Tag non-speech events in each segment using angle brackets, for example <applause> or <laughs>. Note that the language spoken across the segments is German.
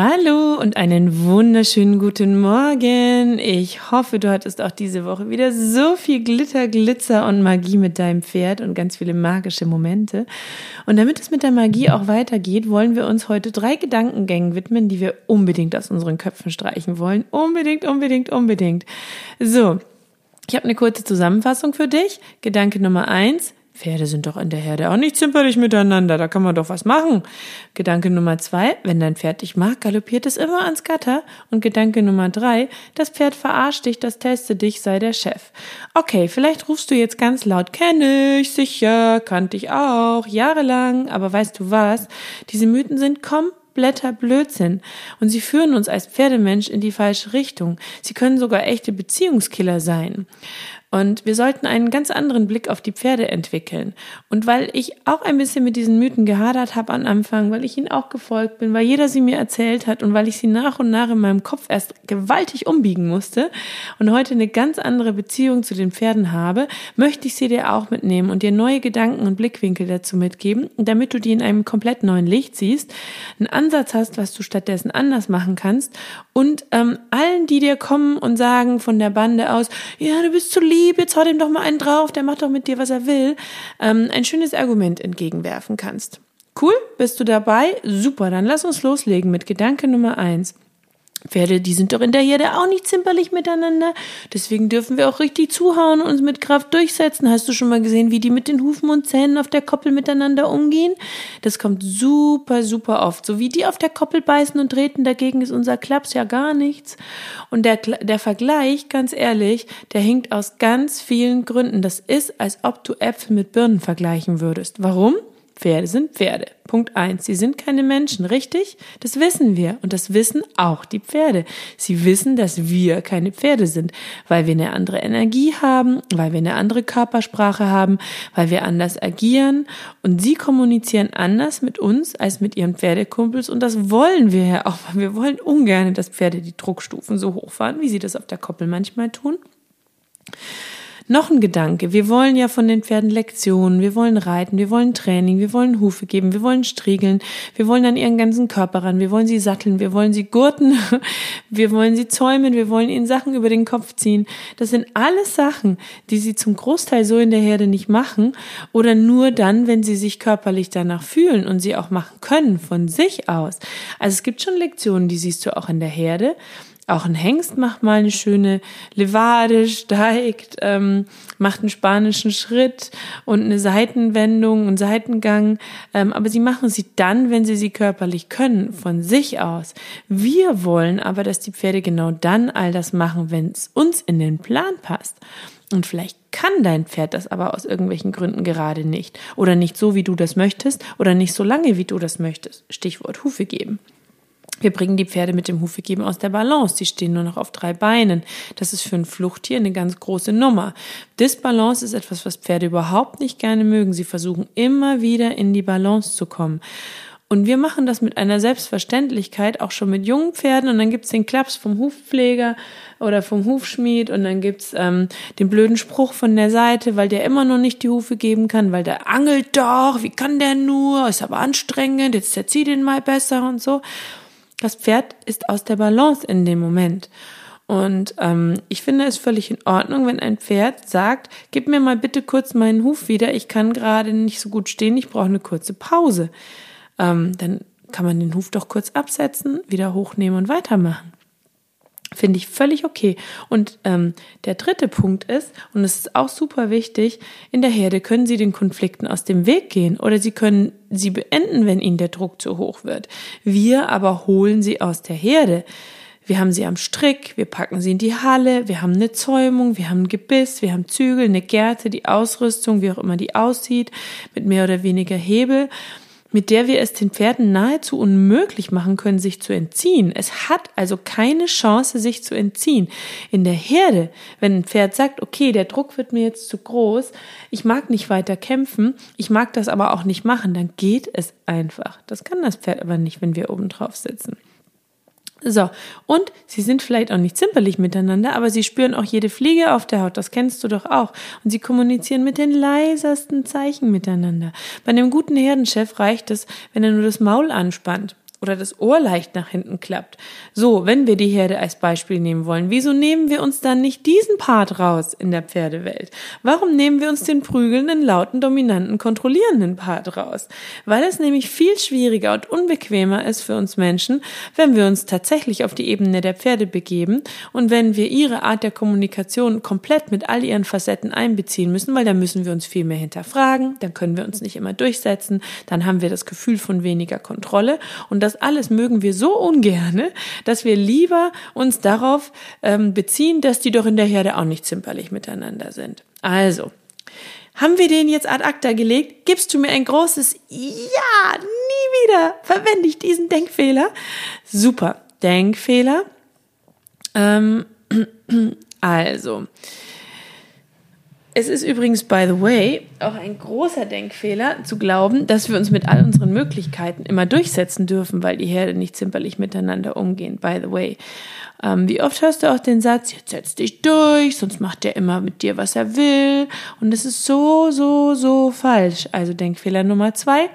Hallo und einen wunderschönen guten Morgen. Ich hoffe, du hattest auch diese Woche wieder so viel Glitter, Glitzer und Magie mit deinem Pferd und ganz viele magische Momente. Und damit es mit der Magie auch weitergeht, wollen wir uns heute drei Gedankengängen widmen, die wir unbedingt aus unseren Köpfen streichen wollen. Unbedingt, unbedingt, unbedingt. So. Ich habe eine kurze Zusammenfassung für dich. Gedanke Nummer eins. Pferde sind doch in der Herde auch nicht zimperlich miteinander, da kann man doch was machen. Gedanke Nummer zwei, wenn dein Pferd dich mag, galoppiert es immer ans Gatter. Und Gedanke Nummer drei, das Pferd verarscht dich, das teste dich, sei der Chef. Okay, vielleicht rufst du jetzt ganz laut, kenne ich, sicher, kannte ich auch, jahrelang, aber weißt du was? Diese Mythen sind kompletter Blödsinn. Und sie führen uns als Pferdemensch in die falsche Richtung. Sie können sogar echte Beziehungskiller sein. Und wir sollten einen ganz anderen Blick auf die Pferde entwickeln. Und weil ich auch ein bisschen mit diesen Mythen gehadert habe am Anfang, weil ich ihnen auch gefolgt bin, weil jeder sie mir erzählt hat und weil ich sie nach und nach in meinem Kopf erst gewaltig umbiegen musste und heute eine ganz andere Beziehung zu den Pferden habe, möchte ich sie dir auch mitnehmen und dir neue Gedanken und Blickwinkel dazu mitgeben, damit du die in einem komplett neuen Licht siehst, einen Ansatz hast, was du stattdessen anders machen kannst und ähm, allen, die dir kommen und sagen von der Bande aus, ja, du bist zu lieb, jetzt hau dem doch mal einen drauf, der macht doch mit dir, was er will, ähm, ein schönes Argument entgegenwerfen kannst. Cool, bist du dabei? Super, dann lass uns loslegen mit Gedanke Nummer eins. Pferde, die sind doch in der Herde auch nicht zimperlich miteinander. Deswegen dürfen wir auch richtig zuhauen und uns mit Kraft durchsetzen. Hast du schon mal gesehen, wie die mit den Hufen und Zähnen auf der Koppel miteinander umgehen? Das kommt super, super oft. So wie die auf der Koppel beißen und treten, dagegen ist unser Klaps ja gar nichts. Und der, der Vergleich, ganz ehrlich, der hinkt aus ganz vielen Gründen. Das ist, als ob du Äpfel mit Birnen vergleichen würdest. Warum? Pferde sind Pferde. Punkt eins. Sie sind keine Menschen, richtig? Das wissen wir. Und das wissen auch die Pferde. Sie wissen, dass wir keine Pferde sind, weil wir eine andere Energie haben, weil wir eine andere Körpersprache haben, weil wir anders agieren. Und sie kommunizieren anders mit uns als mit ihren Pferdekumpels. Und das wollen wir ja auch, weil wir wollen ungern, dass Pferde die Druckstufen so hochfahren, wie sie das auf der Koppel manchmal tun. Noch ein Gedanke. Wir wollen ja von den Pferden Lektionen, wir wollen reiten, wir wollen Training, wir wollen Hufe geben, wir wollen striegeln, wir wollen an ihren ganzen Körper ran, wir wollen sie satteln, wir wollen sie gurten, wir wollen sie zäumen, wir wollen ihnen Sachen über den Kopf ziehen. Das sind alles Sachen, die sie zum Großteil so in der Herde nicht machen oder nur dann, wenn sie sich körperlich danach fühlen und sie auch machen können von sich aus. Also es gibt schon Lektionen, die siehst du auch in der Herde. Auch ein Hengst macht mal eine schöne Levade, steigt, ähm, macht einen spanischen Schritt und eine Seitenwendung und Seitengang. Ähm, aber sie machen sie dann, wenn sie sie körperlich können, von sich aus. Wir wollen aber, dass die Pferde genau dann all das machen, wenn es uns in den Plan passt. Und vielleicht kann dein Pferd das aber aus irgendwelchen Gründen gerade nicht. Oder nicht so, wie du das möchtest. Oder nicht so lange, wie du das möchtest. Stichwort Hufe geben. Wir bringen die Pferde mit dem Hufegeben aus der Balance. Die stehen nur noch auf drei Beinen. Das ist für ein Fluchttier eine ganz große Nummer. Disbalance ist etwas, was Pferde überhaupt nicht gerne mögen. Sie versuchen immer wieder in die Balance zu kommen. Und wir machen das mit einer Selbstverständlichkeit, auch schon mit jungen Pferden. Und dann gibt's den Klaps vom Hufpfleger oder vom Hufschmied. Und dann gibt's ähm, den blöden Spruch von der Seite, weil der immer noch nicht die Hufe geben kann, weil der angelt doch, wie kann der nur, ist aber anstrengend, jetzt erzieh den mal besser und so. Das Pferd ist aus der Balance in dem Moment. Und ähm, ich finde es völlig in Ordnung, wenn ein Pferd sagt, gib mir mal bitte kurz meinen Huf wieder, ich kann gerade nicht so gut stehen, ich brauche eine kurze Pause. Ähm, dann kann man den Huf doch kurz absetzen, wieder hochnehmen und weitermachen. Finde ich völlig okay. Und ähm, der dritte Punkt ist, und es ist auch super wichtig, in der Herde können Sie den Konflikten aus dem Weg gehen oder Sie können sie beenden, wenn Ihnen der Druck zu hoch wird. Wir aber holen sie aus der Herde. Wir haben sie am Strick, wir packen sie in die Halle, wir haben eine Zäumung, wir haben ein Gebiss, wir haben Zügel, eine Gerte, die Ausrüstung, wie auch immer die aussieht, mit mehr oder weniger Hebel mit der wir es den Pferden nahezu unmöglich machen können, sich zu entziehen. Es hat also keine Chance, sich zu entziehen. In der Herde, wenn ein Pferd sagt, okay, der Druck wird mir jetzt zu groß, ich mag nicht weiter kämpfen, ich mag das aber auch nicht machen, dann geht es einfach. Das kann das Pferd aber nicht, wenn wir oben drauf sitzen. So, und sie sind vielleicht auch nicht zimperlich miteinander, aber sie spüren auch jede Fliege auf der Haut, das kennst du doch auch. Und sie kommunizieren mit den leisesten Zeichen miteinander. Bei einem guten Herdenchef reicht es, wenn er nur das Maul anspannt oder das Ohr leicht nach hinten klappt. So, wenn wir die Herde als Beispiel nehmen wollen, wieso nehmen wir uns dann nicht diesen Part raus in der Pferdewelt? Warum nehmen wir uns den prügelnden, lauten, dominanten, kontrollierenden Part raus? Weil es nämlich viel schwieriger und unbequemer ist für uns Menschen, wenn wir uns tatsächlich auf die Ebene der Pferde begeben und wenn wir ihre Art der Kommunikation komplett mit all ihren Facetten einbeziehen müssen, weil dann müssen wir uns viel mehr hinterfragen, dann können wir uns nicht immer durchsetzen, dann haben wir das Gefühl von weniger Kontrolle und das alles mögen wir so ungerne, dass wir lieber uns darauf ähm, beziehen, dass die doch in der Herde auch nicht zimperlich miteinander sind. Also, haben wir den jetzt ad acta gelegt? Gibst du mir ein großes Ja, nie wieder verwende ich diesen Denkfehler. Super, Denkfehler. Ähm, <clears throat> also, es ist übrigens, by the way, auch ein großer Denkfehler zu glauben, dass wir uns mit all unseren Möglichkeiten immer durchsetzen dürfen, weil die Herde nicht zimperlich miteinander umgehen, by the way. Ähm, wie oft hörst du auch den Satz, jetzt setz dich durch, sonst macht der immer mit dir, was er will. Und es ist so, so, so falsch. Also Denkfehler Nummer zwei,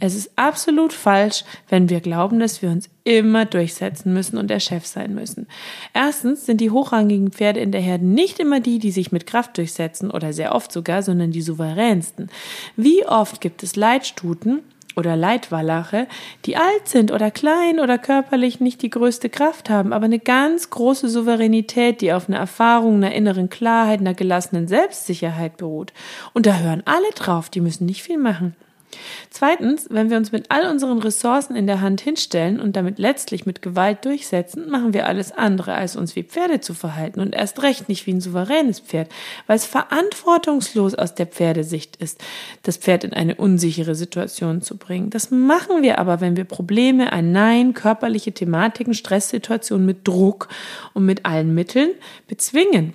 es ist absolut falsch, wenn wir glauben, dass wir uns immer durchsetzen müssen und der Chef sein müssen. Erstens sind die hochrangigen Pferde in der Herde nicht immer die, die sich mit Kraft durchsetzen oder sehr oft sogar, sondern die souveränsten. Wie oft gibt es Leitstuten, oder Leitwallache, die alt sind oder klein oder körperlich nicht die größte Kraft haben, aber eine ganz große Souveränität, die auf einer Erfahrung, einer inneren Klarheit, einer gelassenen Selbstsicherheit beruht. Und da hören alle drauf, die müssen nicht viel machen. Zweitens, wenn wir uns mit all unseren Ressourcen in der Hand hinstellen und damit letztlich mit Gewalt durchsetzen, machen wir alles andere, als uns wie Pferde zu verhalten und erst recht nicht wie ein souveränes Pferd, weil es verantwortungslos aus der Pferdesicht ist, das Pferd in eine unsichere Situation zu bringen. Das machen wir aber, wenn wir Probleme, ein Nein, körperliche Thematiken, Stresssituationen mit Druck und mit allen Mitteln bezwingen.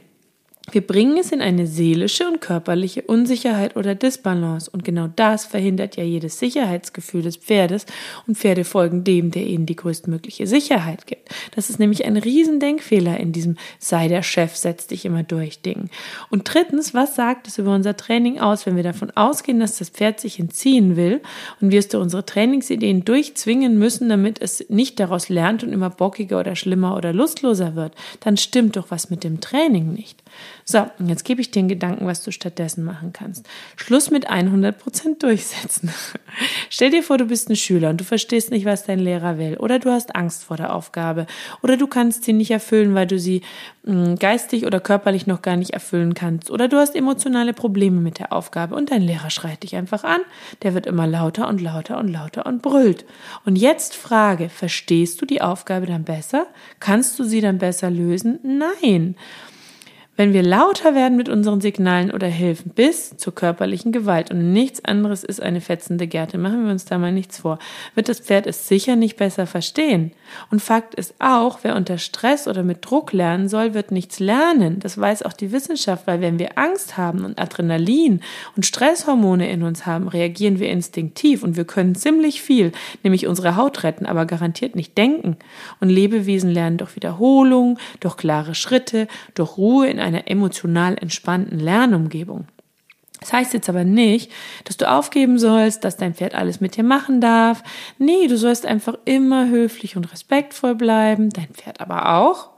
Wir bringen es in eine seelische und körperliche Unsicherheit oder Disbalance und genau das verhindert ja jedes Sicherheitsgefühl des Pferdes und Pferde folgen dem, der ihnen die größtmögliche Sicherheit gibt. Das ist nämlich ein Riesendenkfehler in diesem sei der Chef, setz dich immer durch Ding. Und drittens, was sagt es über unser Training aus, wenn wir davon ausgehen, dass das Pferd sich entziehen will und wir es durch unsere Trainingsideen durchzwingen müssen, damit es nicht daraus lernt und immer bockiger oder schlimmer oder lustloser wird, dann stimmt doch was mit dem Training nicht. So, und jetzt gebe ich dir einen Gedanken, was du stattdessen machen kannst. Schluss mit 100% durchsetzen. <laughs> Stell dir vor, du bist ein Schüler und du verstehst nicht, was dein Lehrer will. Oder du hast Angst vor der Aufgabe. Oder du kannst sie nicht erfüllen, weil du sie mh, hm, geistig oder körperlich noch gar nicht erfüllen kannst. Oder du hast emotionale Probleme mit der Aufgabe und dein Lehrer schreit dich einfach an. Der wird immer lauter und lauter und lauter und brüllt. Und jetzt Frage, verstehst du die Aufgabe dann besser? Kannst du sie dann besser lösen? Nein. Wenn wir lauter werden mit unseren Signalen oder Hilfen bis zur körperlichen Gewalt und nichts anderes ist eine fetzende Gerte, machen wir uns da mal nichts vor, wird das Pferd es sicher nicht besser verstehen. Und Fakt ist auch, wer unter Stress oder mit Druck lernen soll, wird nichts lernen. Das weiß auch die Wissenschaft, weil wenn wir Angst haben und Adrenalin und Stresshormone in uns haben, reagieren wir instinktiv und wir können ziemlich viel, nämlich unsere Haut retten, aber garantiert nicht denken. Und Lebewesen lernen durch Wiederholung, durch klare Schritte, durch Ruhe in einer emotional entspannten Lernumgebung. Das heißt jetzt aber nicht, dass du aufgeben sollst, dass dein Pferd alles mit dir machen darf. Nee, du sollst einfach immer höflich und respektvoll bleiben, dein Pferd aber auch.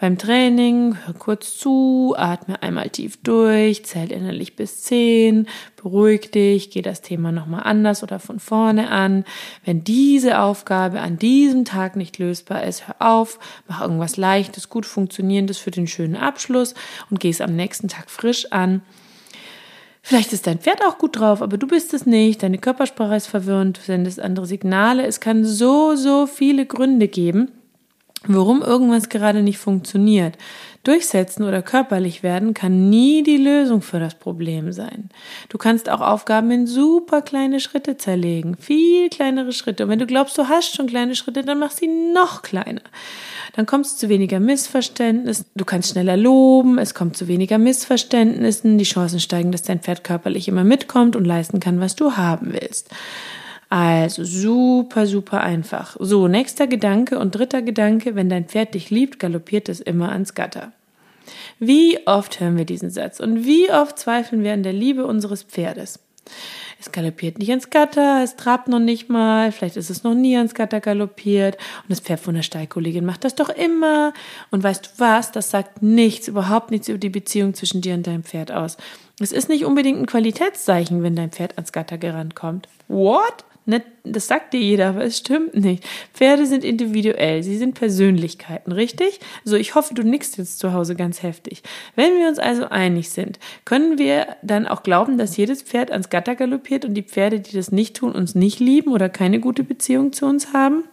Beim Training hör kurz zu, atme einmal tief durch, zähl innerlich bis zehn, beruhig dich, geh das Thema nochmal anders oder von vorne an. Wenn diese Aufgabe an diesem Tag nicht lösbar ist, hör auf, mach irgendwas Leichtes, gut funktionierendes für den schönen Abschluss und geh es am nächsten Tag frisch an. Vielleicht ist dein Pferd auch gut drauf, aber du bist es nicht. Deine Körpersprache ist verwirrend, du sendest andere Signale. Es kann so, so viele Gründe geben warum irgendwas gerade nicht funktioniert. Durchsetzen oder körperlich werden kann nie die Lösung für das Problem sein. Du kannst auch Aufgaben in super kleine Schritte zerlegen, viel kleinere Schritte. Und wenn du glaubst, du hast schon kleine Schritte, dann mach sie noch kleiner. Dann kommst du zu weniger Missverständnissen. Du kannst schneller loben, es kommt zu weniger Missverständnissen. Die Chancen steigen, dass dein Pferd körperlich immer mitkommt und leisten kann, was du haben willst. Also super, super einfach. So, nächster Gedanke und dritter Gedanke, wenn dein Pferd dich liebt, galoppiert es immer ans Gatter. Wie oft hören wir diesen Satz und wie oft zweifeln wir an der Liebe unseres Pferdes? Es galoppiert nicht ans Gatter, es trabt noch nicht mal, vielleicht ist es noch nie ans Gatter galoppiert und das Pferd von der Stallkollegin macht das doch immer. Und weißt du was, das sagt nichts, überhaupt nichts über die Beziehung zwischen dir und deinem Pferd aus. Es ist nicht unbedingt ein Qualitätszeichen, wenn dein Pferd ans Gatter gerannt kommt. What? Das sagt dir jeder, aber es stimmt nicht. Pferde sind individuell, sie sind Persönlichkeiten, richtig? So, ich hoffe, du nickst jetzt zu Hause ganz heftig. Wenn wir uns also einig sind, können wir dann auch glauben, dass jedes Pferd ans Gatter galoppiert und die Pferde, die das nicht tun, uns nicht lieben oder keine gute Beziehung zu uns haben?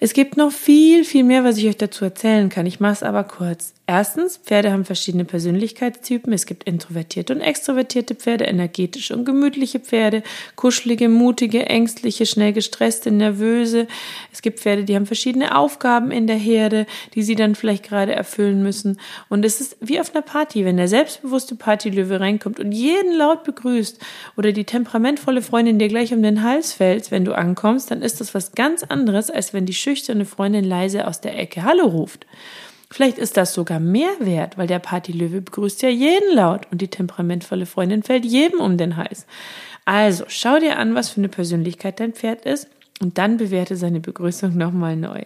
Es gibt noch viel, viel mehr, was ich euch dazu erzählen kann. Ich mache es aber kurz. Erstens, Pferde haben verschiedene Persönlichkeitstypen. Es gibt introvertierte und extrovertierte Pferde, energetische und gemütliche Pferde, kuschelige, mutige, ängstliche, schnell gestresste, nervöse. Es gibt Pferde, die haben verschiedene Aufgaben in der Herde, die sie dann vielleicht gerade erfüllen müssen. Und es ist wie auf einer Party, wenn der selbstbewusste Partylöwe reinkommt und jeden laut begrüßt oder die temperamentvolle Freundin dir gleich um den Hals fällt, wenn du ankommst, dann ist das was ganz anderes, als wenn die schüchterne Freundin leise aus der Ecke Hallo ruft. Vielleicht ist das sogar mehr wert, weil der Partylöwe begrüßt ja jeden laut und die temperamentvolle Freundin fällt jedem um den Hals. Also, schau dir an, was für eine Persönlichkeit dein Pferd ist und dann bewerte seine Begrüßung nochmal neu.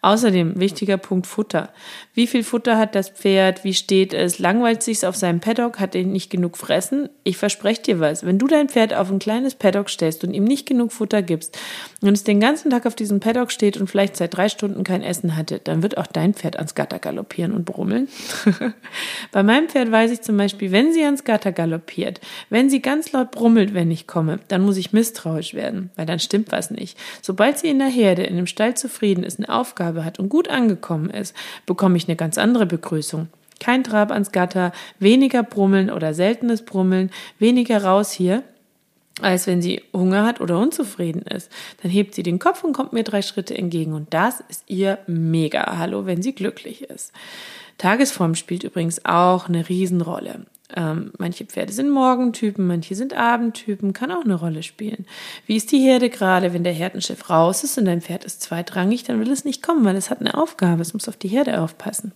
Außerdem wichtiger Punkt Futter. Wie viel Futter hat das Pferd? Wie steht es? Langweilt sich's auf seinem Paddock? Hat er nicht genug fressen? Ich verspreche dir was. Wenn du dein Pferd auf ein kleines Paddock stellst und ihm nicht genug Futter gibst und es den ganzen Tag auf diesem Paddock steht und vielleicht seit drei Stunden kein Essen hatte, dann wird auch dein Pferd ans Gatter galoppieren und brummeln. <laughs> Bei meinem Pferd weiß ich zum Beispiel, wenn sie ans Gatter galoppiert, wenn sie ganz laut brummelt, wenn ich komme, dann muss ich misstrauisch werden, weil dann stimmt was nicht. Sobald sie in der Herde, in dem Stall zufrieden ist, eine Aufgabe hat und gut angekommen ist, bekomme ich eine ganz andere Begrüßung. Kein Trab ans Gatter, weniger Brummeln oder seltenes Brummeln, weniger raus hier, als wenn sie Hunger hat oder unzufrieden ist. Dann hebt sie den Kopf und kommt mir drei Schritte entgegen und das ist ihr mega Hallo, wenn sie glücklich ist. Tagesform spielt übrigens auch eine Riesenrolle. Ähm, manche Pferde sind Morgentypen, manche sind Abendtypen, kann auch eine Rolle spielen. Wie ist die Herde gerade, wenn der Herdenchef raus ist und dein Pferd ist zweitrangig, dann will es nicht kommen, weil es hat eine Aufgabe, es muss auf die Herde aufpassen.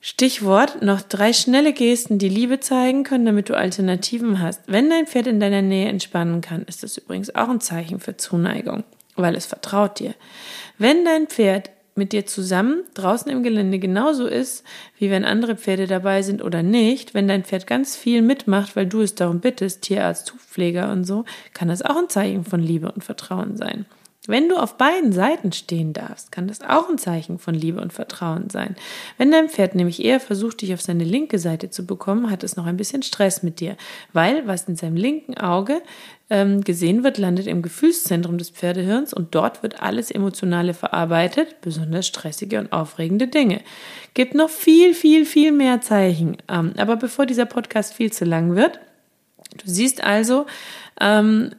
Stichwort, noch drei schnelle Gesten, die Liebe zeigen können, damit du Alternativen hast. Wenn dein Pferd in deiner Nähe entspannen kann, ist das übrigens auch ein Zeichen für Zuneigung, weil es vertraut dir. Wenn dein Pferd mit dir zusammen draußen im Gelände genauso ist, wie wenn andere Pferde dabei sind oder nicht, wenn dein Pferd ganz viel mitmacht, weil du es darum bittest, Tierarzt, Hufpfleger und so, kann das auch ein Zeichen von Liebe und Vertrauen sein. Wenn du auf beiden Seiten stehen darfst, kann das auch ein Zeichen von Liebe und Vertrauen sein. Wenn dein Pferd nämlich eher versucht, dich auf seine linke Seite zu bekommen, hat es noch ein bisschen Stress mit dir, weil was in seinem linken Auge ähm, gesehen wird, landet im Gefühlszentrum des Pferdehirns und dort wird alles Emotionale verarbeitet, besonders stressige und aufregende Dinge. Gibt noch viel, viel, viel mehr Zeichen. Ähm, aber bevor dieser Podcast viel zu lang wird, du siehst also, ähm,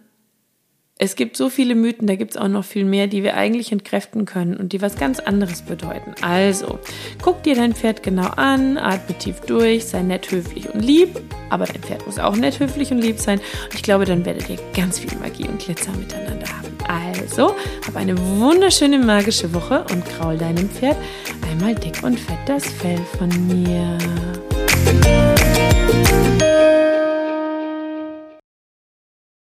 es gibt so viele Mythen, da gibt es auch noch viel mehr, die wir eigentlich entkräften können und die was ganz anderes bedeuten. Also, guck dir dein Pferd genau an, atme tief durch, sei nett, höflich und lieb, aber dein Pferd muss auch nett, höflich und lieb sein. Ich glaube, dann werdet ihr ganz viel Magie und Glitzer miteinander haben. Also, hab eine wunderschöne magische Woche und kraul deinem Pferd einmal dick und fett das Fell von mir.